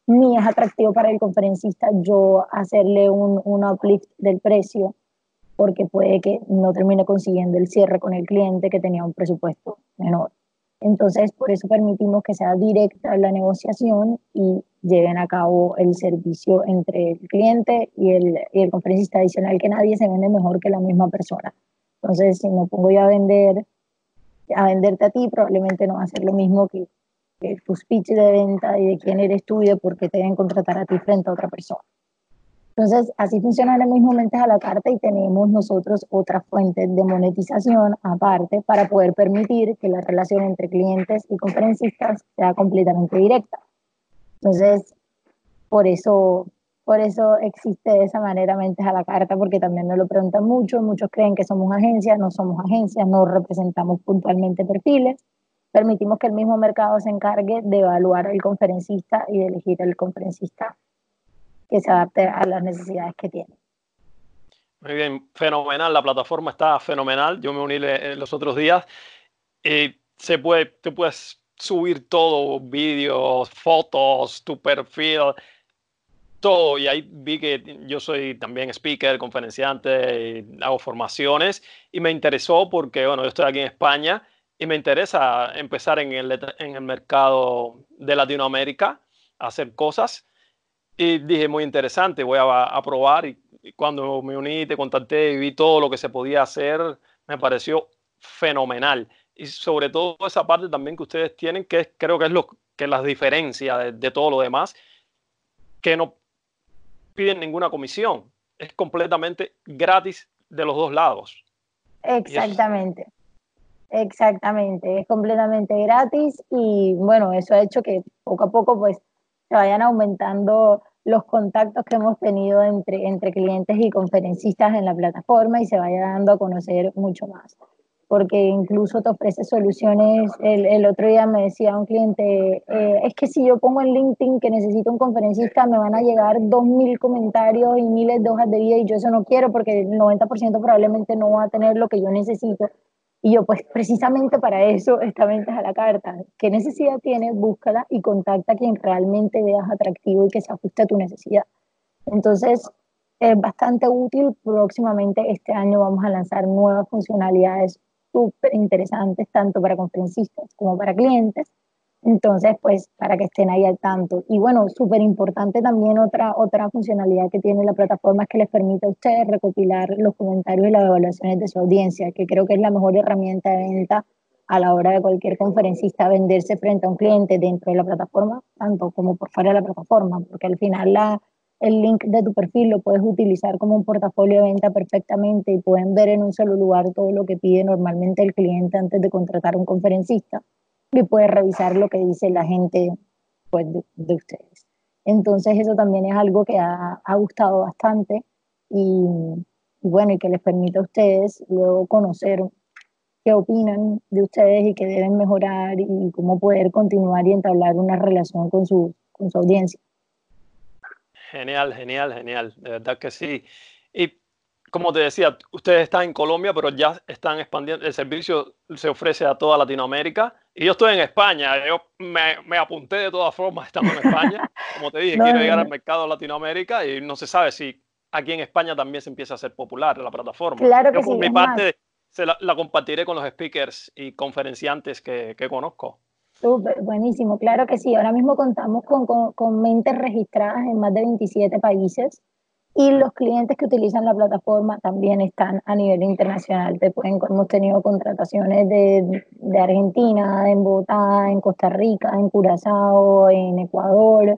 ni es atractivo para el conferencista yo hacerle un, un uplift del precio porque puede que no termine consiguiendo el cierre con el cliente que tenía un presupuesto menor. Entonces, por eso permitimos que sea directa la negociación y lleven a cabo el servicio entre el cliente y el, y el conferencista adicional, que nadie se vende mejor que la misma persona. Entonces, si me pongo yo a vender, a venderte a ti, probablemente no va a ser lo mismo que, que tu speech de venta y de quién eres tú y de por qué te deben contratar a ti frente a otra persona. Entonces, así funciona el mismo mentes a la carta y tenemos nosotros otras fuentes de monetización aparte para poder permitir que la relación entre clientes y conferencistas sea completamente directa. Entonces, por eso, por eso existe de esa manera mentes a la carta, porque también nos lo preguntan mucho, muchos creen que somos agencias, no somos agencias, no representamos puntualmente perfiles, permitimos que el mismo mercado se encargue de evaluar al conferencista y de elegir al conferencista que se adapte a las necesidades que tiene. Muy bien, fenomenal. La plataforma está fenomenal. Yo me uní los otros días. Eh, se puede, te puedes subir todo, vídeos, fotos, tu perfil, todo. Y ahí vi que yo soy también speaker, conferenciante, hago formaciones y me interesó porque, bueno, yo estoy aquí en España y me interesa empezar en el, en el mercado de Latinoamérica, hacer cosas. Y dije, muy interesante, voy a, probar. Y, cuando me uní, te contacté y vi todo lo que se podía hacer, me pareció fenomenal. Y sobre todo esa parte también que ustedes tienen, que creo que es lo que las diferencia de, todo lo demás, que no piden ninguna comisión. Es completamente gratis de los dos lados. Exactamente. Exactamente, es completamente gratis y bueno, eso ha hecho que poco a poco pues se vayan aumentando los contactos que hemos tenido entre, entre clientes y conferencistas en la plataforma y se vaya dando a conocer mucho más. Porque incluso te ofrece soluciones. El, el otro día me decía un cliente, eh, es que si yo pongo en LinkedIn que necesito un conferencista, me van a llegar 2.000 comentarios y miles de hojas de vida y yo eso no quiero porque el 90% probablemente no va a tener lo que yo necesito. Y yo, pues precisamente para eso esta venta a la carta. ¿Qué necesidad tienes? Búscala y contacta a quien realmente veas atractivo y que se ajuste a tu necesidad. Entonces, es bastante útil. Próximamente este año vamos a lanzar nuevas funcionalidades súper interesantes, tanto para conferencistas como para clientes. Entonces, pues para que estén ahí al tanto. Y bueno, súper importante también otra, otra funcionalidad que tiene la plataforma es que les permite a ustedes recopilar los comentarios y las evaluaciones de su audiencia, que creo que es la mejor herramienta de venta a la hora de cualquier conferencista venderse frente a un cliente dentro de la plataforma, tanto como por fuera de la plataforma, porque al final la, el link de tu perfil lo puedes utilizar como un portafolio de venta perfectamente y pueden ver en un solo lugar todo lo que pide normalmente el cliente antes de contratar un conferencista y puede revisar lo que dice la gente pues, de, ustedes. Entonces eso también es algo que ha, ha gustado bastante y, bueno, y que les permite a ustedes luego conocer qué opinan de ustedes y qué deben mejorar y cómo poder continuar y entablar una relación con su, con su audiencia. Genial, genial, genial, de verdad que sí. Y como te decía, ustedes están en Colombia, pero ya están expandiendo, el servicio se ofrece a toda Latinoamérica. Y yo estoy en España, yo me, me apunté de todas formas estando en España. Como te dije, quiero llegar al mercado de Latinoamérica y no se sabe si aquí en España también se empieza a hacer popular la plataforma. Claro que por mi parte se la, compartiré con los speakers y conferenciantes que, que conozco. Súper, buenísimo, claro que sí. Ahora mismo contamos con, con, mentes registradas en más de 27 países y los clientes que utilizan la plataforma también están a nivel internacional. Te pueden, hemos tenido contrataciones de, de Argentina, en Bogotá, en Costa Rica, en Curazao, en Ecuador,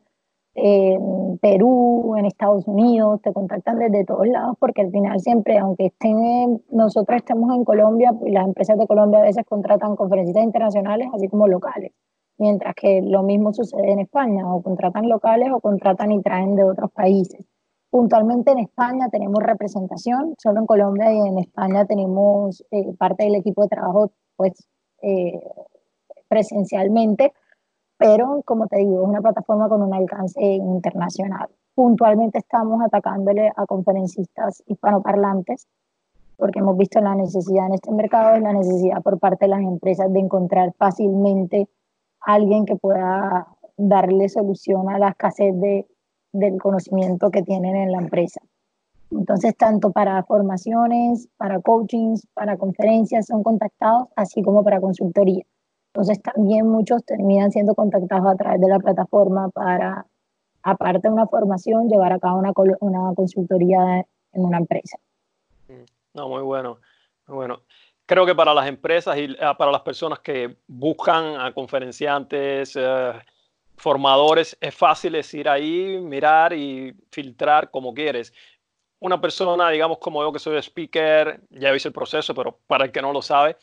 en Perú, en Estados Unidos, te contactan desde todos lados porque al final siempre, aunque estén, nosotros estemos en Colombia, las empresas de Colombia a veces contratan conferencistas internacionales así como locales, mientras que lo mismo sucede en España, o contratan locales o contratan y traen de otros países. Puntualmente en España tenemos representación, solo en Colombia y en España tenemos eh, parte del equipo de trabajo pues eh, presencialmente, pero como te digo, es una plataforma con un alcance internacional. Puntualmente estamos atacándole a conferencistas hispanoparlantes porque hemos visto la necesidad en este mercado, la necesidad por parte de las empresas de encontrar fácilmente alguien que pueda darle solución a la escasez de, del conocimiento que tienen en la empresa. Entonces, tanto para formaciones, para coachings, para conferencias son contactados, así como para consultoría. Entonces también muchos terminan siendo contactados a través de la plataforma para, aparte de una formación, llevar a cabo una, una consultoría en una empresa. Mm, no, muy bueno, muy bueno. Creo que para las empresas y ah, para las personas que buscan a conferenciantes, eh, formadores, es fácil ir ahí, mirar y filtrar como quieres. Una persona, digamos como yo que soy speaker, ya hice el proceso, pero para el que no lo sabe,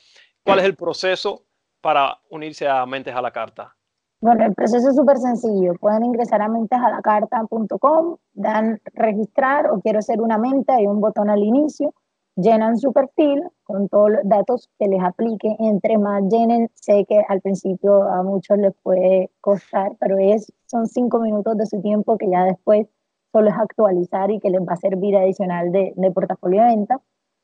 ¿cuál es el proceso para unirse a Mentes a la Carta? Bueno, el proceso es súper sencillo. Pueden ingresar a mentesalacarta.com, dan registrar o quiero ser una mente, hay un botón al inicio, llenan su perfil con todos los datos que les aplique. Entre más llenen, sé que al principio a muchos les puede costar, pero es, son cinco minutos de su tiempo que ya después solo es actualizar y que les va a servir adicional de, de portafolio de venta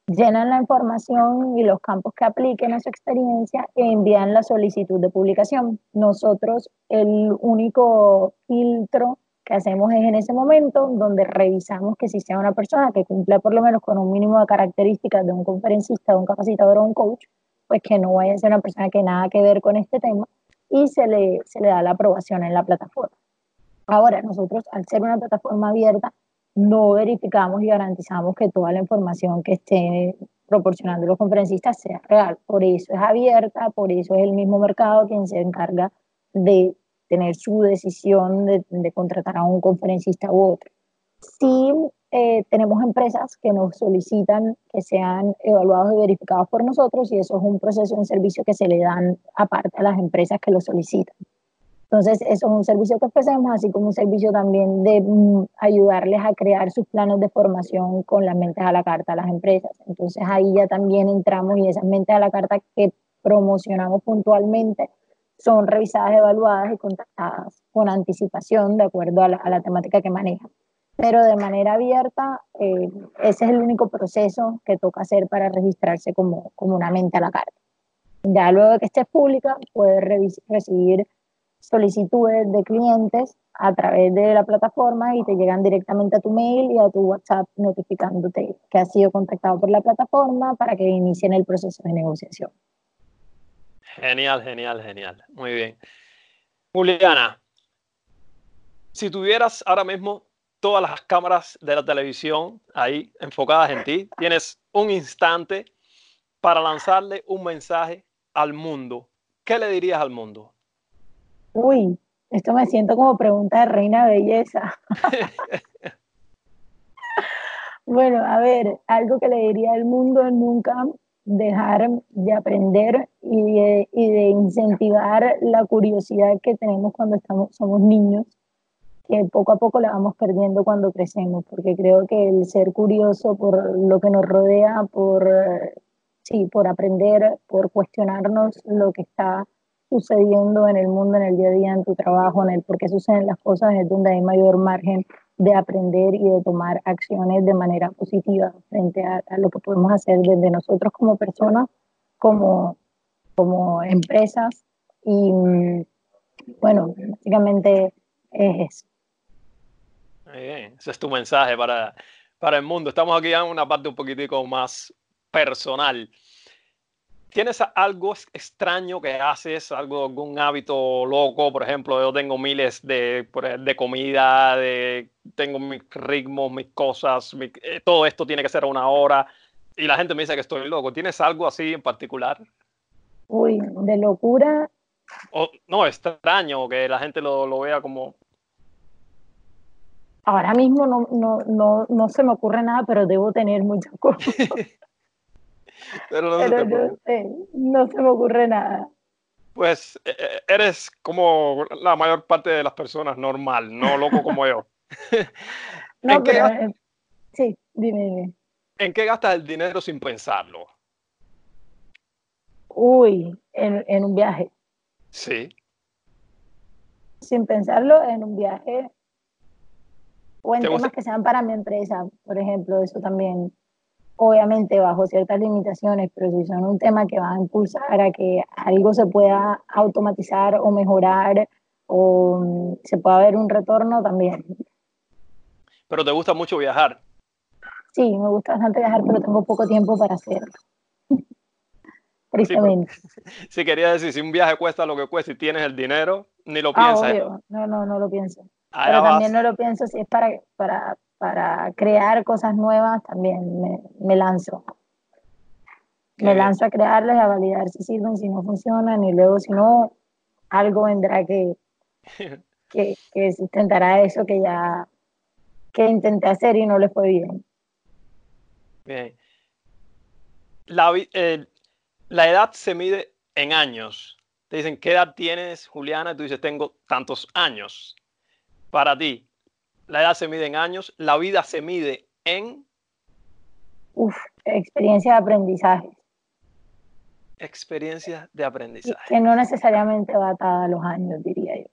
llenan la información y los campos que apliquen a su experiencia e envían la solicitud de publicación. Nosotros el único filtro que hacemos es en ese momento donde revisamos que si sea una persona que cumpla por lo menos con un mínimo de características de un conferencista, de un capacitador o un coach, pues que no vaya a ser una persona que nada que ver con este tema y se le, se le da la aprobación en la plataforma. Ahora, nosotros al ser una plataforma abierta, no verificamos y garantizamos que toda la información que esté proporcionando los conferencistas sea real. Por eso es abierta, por eso es el mismo mercado quien se encarga de tener su decisión de, contratar a un conferencista u otro. Sí eh, tenemos empresas que nos solicitan que sean evaluados y verificados por nosotros y eso es un proceso, un servicio que se le dan aparte a las empresas que lo solicitan. Entonces, es un servicio que ofrecemos, así como un servicio también de mm, ayudarles a crear sus planes de formación con las mentes a la carta a las empresas. Entonces, ahí ya también entramos y esas mentes a la carta que promocionamos puntualmente son revisadas, evaluadas y contactadas con anticipación de acuerdo a la, temática que manejan. Pero de manera abierta, eh, ese es el único proceso que toca hacer para registrarse como, como una mente a la carta. Ya luego de que estés pública, puedes recibir solicitudes de clientes a través de la plataforma y te llegan directamente a tu mail y a tu WhatsApp notificándote que has sido contactado por la plataforma para que inicien el proceso de negociación. Genial, genial, genial. Muy bien. Juliana, si tuvieras ahora mismo todas las cámaras de la televisión ahí enfocadas en ti, tienes un instante para lanzarle un mensaje al mundo. ¿Qué le dirías al mundo? Uy, esto me siento como pregunta de reina belleza. bueno, a ver, algo que le diría al mundo es nunca dejar de aprender y de, y de, incentivar la curiosidad que tenemos cuando estamos, somos niños, que poco a poco la vamos perdiendo cuando crecemos, porque creo que el ser curioso por lo que nos rodea, por, sí, por aprender, por cuestionarnos lo que está sucediendo en el mundo, en el día a día, en tu trabajo, en el por qué suceden las cosas, es donde hay mayor margen de aprender y de tomar acciones de manera positiva frente a, lo que podemos hacer desde nosotros como personas, como, como empresas. Y bueno, básicamente es eso. Muy bien, ese es tu mensaje para, para el mundo. Estamos aquí en una parte un poquitico más personal. ¿Tienes algo extraño que haces, algo, algún hábito loco? Por ejemplo, yo tengo miles de, de comida, de, tengo mis ritmos, mis cosas, eh, todo esto tiene que ser a una hora y la gente me dice que estoy loco. ¿Tienes algo así en particular? Uy, de locura. O, no, extraño, que la gente lo, lo vea como... Ahora mismo no, no, no, no se me ocurre nada, pero debo tener muchas cosas. Pero no, se no se me ocurre nada. Pues e, e, eres como la mayor parte de las personas normal, no loco como yo. no, pero, eh, sí, dime, dime. ¿En qué gastas el dinero sin pensarlo? Uy, en, en un viaje. Sí. Sin pensarlo, en un viaje. O en temas que sean para mi empresa, por ejemplo, eso también obviamente bajo ciertas limitaciones, pero si son un tema que va a impulsar a que algo se pueda automatizar o mejorar o mm, se pueda ver un retorno también. Pero te gusta mucho viajar. Sí, me gusta bastante viajar, pero tengo poco tiempo para hacerlo. Tristemente. Sí, quería decir, si un viaje cuesta lo que cuesta y tienes el dinero, ni lo ah, piensas. No, no, no lo pienso. pero también no lo pienso si es para, para, para crear cosas nuevas, también me, me lanzo. me lanzo a crearlas, a validar si sirven, si no funcionan, y luego si no, algo vendrá que, que, que sustentará eso que ya que intenté hacer y no le fue bien. Bien. La, eh, la edad se mide en años. Te dicen, ¿qué edad tienes, Juliana? Y tú dices, tengo tantos años. Para ti, la edad se mide en años, la vida se mide en... Uf, experiencia de aprendizaje. Experiencia de aprendizaje. Que no necesariamente va atada a los años, diría yo.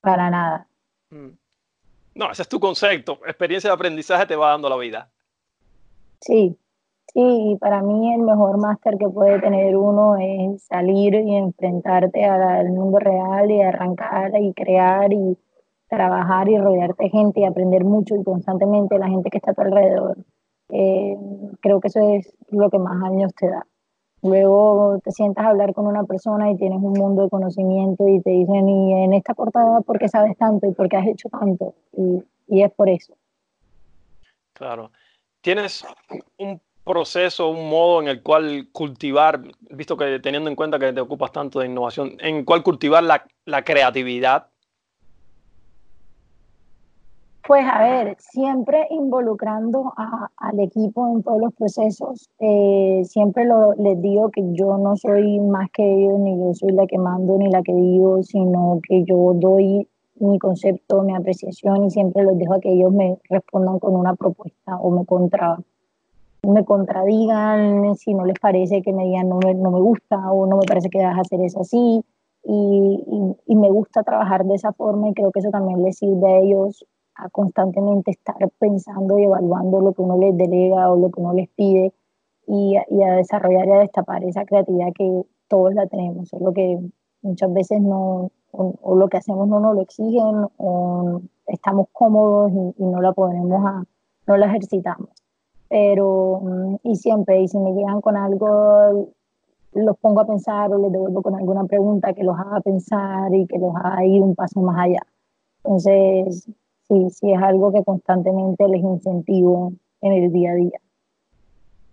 Para nada. Mm. No, ese es tu concepto. Experiencia de aprendizaje te va dando la vida. Sí, sí, para mí el mejor máster que puede tener uno es salir y enfrentarte al mundo real y arrancar y crear y trabajar y rodearte de gente y aprender mucho y constantemente la gente que está a tu alrededor. Eh, creo que eso es lo que más años te da. Luego te sientas a hablar con una persona y tienes un mundo de conocimiento y te dicen, y en esta cortada, ¿por qué sabes tanto y por qué has hecho tanto? Y, y es por eso. Claro. ¿Tienes un proceso, un modo en el cual cultivar, visto que teniendo en cuenta que te ocupas tanto de innovación, en cuál cultivar la, la creatividad pues a ver, siempre involucrando al equipo en todos los procesos. Eh, siempre les digo que yo no soy más que ellos, ni yo soy la que mando ni la que digo, sino que yo doy mi concepto, mi apreciación y siempre los dejo a que ellos me respondan con una propuesta o me contra me contradigan si no les parece que me digan no me, no me gusta o no me parece que debas hacer eso así y me gusta trabajar de esa forma y creo que eso también les sirve a ellos a constantemente estar pensando y evaluando lo que uno les delega o lo que uno les pide y, y a desarrollar y a destapar esa creatividad que todos la tenemos, solo que muchas veces no, o, lo que hacemos no nos lo exigen o estamos cómodos y, no la podemos, a, no la ejercitamos. Pero, mm, y siempre, y si me llegan con algo, los pongo a pensar o les devuelvo con alguna pregunta que los haga pensar y que los haga ir un paso más allá. Entonces, sí, sí es algo que constantemente les incentivo en el día a día.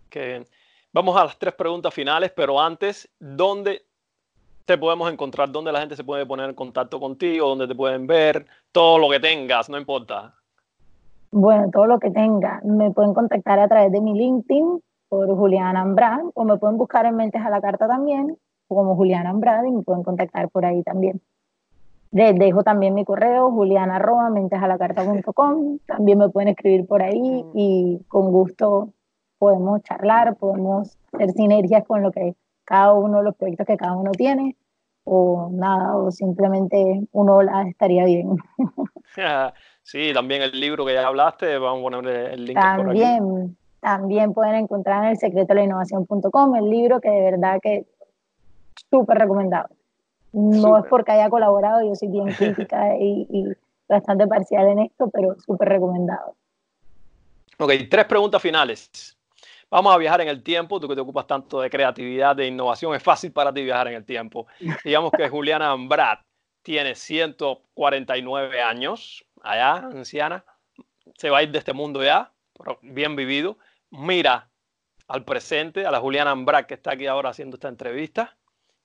Qué bien. Vamos a las tres preguntas finales, pero antes, ¿dónde te podemos encontrar? ¿Dónde la gente se puede poner en contacto contigo? ¿Dónde te pueden ver? Todo lo que tengas, no importa. Bueno, todo lo que tenga. Me pueden contactar a través de mi LinkedIn por Juliana Ambrad o me pueden buscar en Mentes a la Carta también como Juliana Ambrad y me pueden contactar por ahí también. Les dejo también mi correo, juliana.mentesalacarta.com. También me pueden escribir por ahí y con gusto podemos charlar, podemos hacer sinergias con lo que cada uno de los proyectos que cada uno tiene o nada, o simplemente uno hola estaría bien. Sí, también el libro que ya hablaste, vamos a poner el link también, por aquí. También pueden encontrar en el secreto de la innovación.com el libro que de verdad que súper recomendado. No es porque haya colaborado, yo soy bien crítica y, bastante parcial en esto, pero súper recomendado. Ok, tres preguntas finales. vamos a viajar en el tiempo, tú que te ocupas tanto de creatividad, de innovación, es fácil para ti viajar en el tiempo. Digamos que Juliana Ambrat tiene 149 años, allá, anciana, se va a ir de este mundo ya, bien vivido. Mira al presente, a la Juliana Ambrat que está aquí ahora haciendo esta entrevista.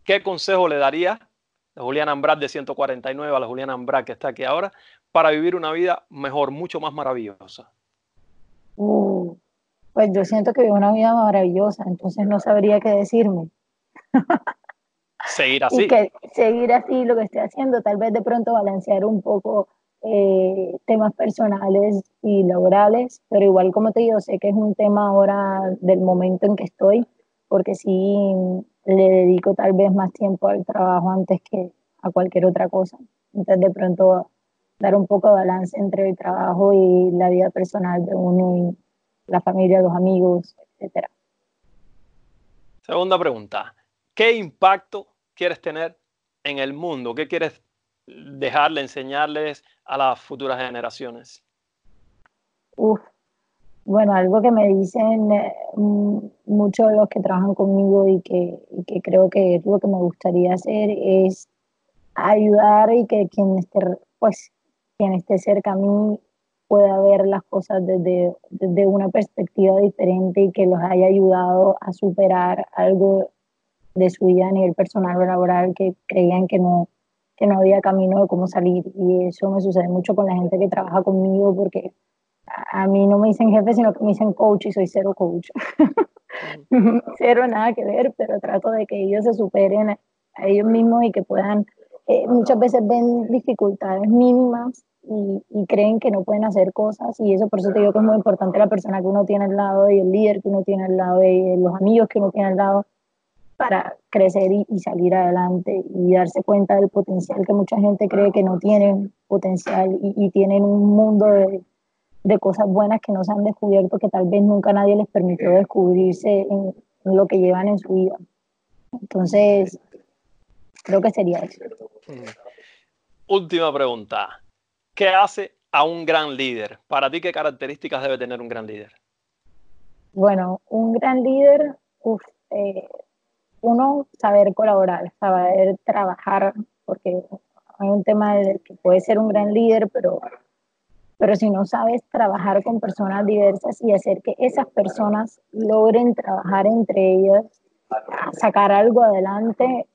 ¿Qué consejo le daría Juliana Ambrat de 149 a la Juliana Ambrat que está aquí ahora para vivir una vida mejor, mucho más maravillosa? Uh, pues yo siento que vivo una vida maravillosa, entonces no sabría qué decirme. seguir así. Y que seguir así lo que estoy haciendo, tal vez de pronto balancear un poco eh, temas personales y laborales, pero igual como te digo, sé que es un tema ahora del momento en que estoy, porque sí le dedico tal vez más tiempo al trabajo antes que a cualquier otra cosa. Entonces de pronto dar un poco de balance entre el trabajo y la vida personal de uno y la familia, los amigos, etc. Segunda pregunta. ¿Qué impacto quieres tener en el mundo? ¿Qué quieres dejarle, enseñarles a las futuras generaciones? Uf, bueno, algo que me dicen eh, muchos de los que trabajan conmigo y que, y que creo que es lo que me gustaría hacer es ayudar y que quien esté, pues, quien esté cerca a mí pueda ver las cosas desde, desde una perspectiva diferente y que los haya ayudado a superar algo de su vida a nivel personal o laboral que creían que no, que no había camino de cómo salir. Y eso me sucede mucho con la gente que trabaja conmigo porque a mí no me dicen jefe, sino que me dicen coach y soy cero coach. cero nada que ver, pero trato de que ellos se superen a, ellos mismos y que puedan, eh, muchas veces ven dificultades mínimas y, creen que no pueden hacer cosas y eso por eso te digo que es muy importante la persona que uno tiene al lado y el líder que uno tiene al lado y los amigos que uno tiene al lado para crecer y, salir adelante y darse cuenta del potencial que mucha gente cree que no tienen potencial y, tienen un mundo de, de, cosas buenas que no se han descubierto que tal vez nunca nadie les permitió descubrirse en, en lo que llevan en su vida. Entonces, creo que sería eso. Última pregunta. ¿Qué hace a un gran líder? Para ti, ¿qué características debe tener un gran líder? Bueno, un gran líder, eh, uno, saber colaborar, saber trabajar, porque hay un tema de que puede ser un gran líder, pero, pero si no sabes trabajar con personas diversas y hacer que esas personas logren trabajar entre ellas, sacar algo adelante,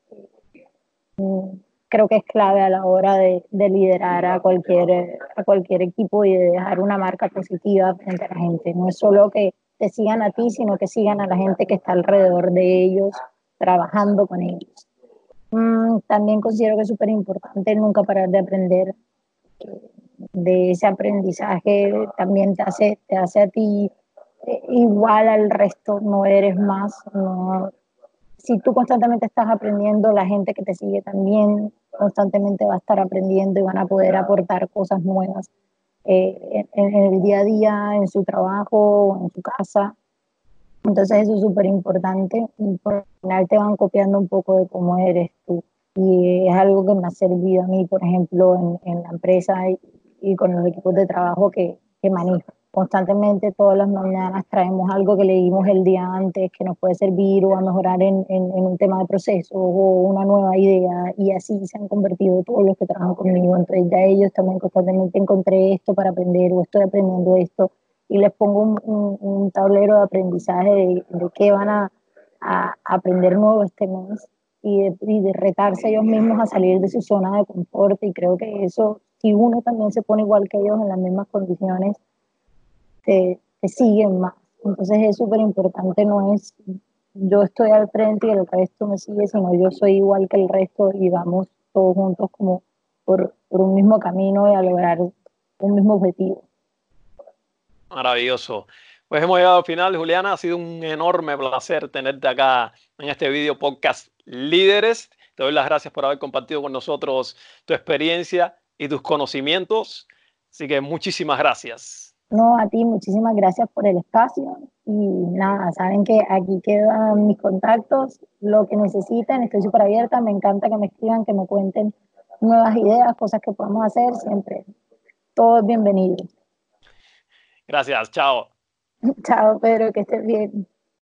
mm, creo que es clave a la hora de, liderar a cualquier, a cualquier equipo y de dejar una marca positiva frente a la gente. No es solo que te sigan a ti, sino que sigan a la gente que está alrededor de ellos, trabajando con ellos. Mm, también considero que es súper importante nunca parar de aprender. De ese aprendizaje también te hace, te hace a ti eh, igual al resto, no eres más, no, si tú constantemente estás aprendiendo, la gente que te sigue también constantemente va a estar aprendiendo y van a poder aportar cosas nuevas eh, en, el día a día, en su trabajo, en su casa. Entonces eso es súper importante y por final te van copiando un poco de cómo eres tú. Y es algo que me ha servido a mí, por ejemplo, en, la empresa y, con los equipos de trabajo que, que manejo constantemente todas las mañanas traemos algo que leímos el día antes que nos puede servir o a mejorar en, en, un tema de proceso o una nueva idea y así se han convertido todos los que trabajan conmigo. Entonces ya ellos también constantemente encontré esto para aprender o estoy aprendiendo esto y les pongo un, un, tablero de aprendizaje de, de qué van a, a, aprender nuevo este mes y de, y de retarse ellos mismos a salir de su zona de confort y creo que eso, si uno también se pone igual que ellos en las mismas condiciones, te, siguen más. Entonces es súper importante, no es yo estoy al frente y el resto me sigue, sino yo soy igual que el resto y vamos todos juntos como por, por un mismo camino y a lograr un mismo objetivo. Maravilloso. Pues hemos llegado al final, Juliana. Ha sido un enorme placer tenerte acá en este video podcast Líderes. Te doy las gracias por haber compartido con nosotros tu experiencia y tus conocimientos. Así que muchísimas gracias. No, a ti muchísimas gracias por el espacio y nada, saben que aquí quedan mis contactos, lo que necesiten, estoy súper abierta, me encanta que me escriban, que me cuenten nuevas ideas, cosas que podamos hacer, siempre todo es bienvenido. Gracias, chao. Chao, Pedro, que estés bien.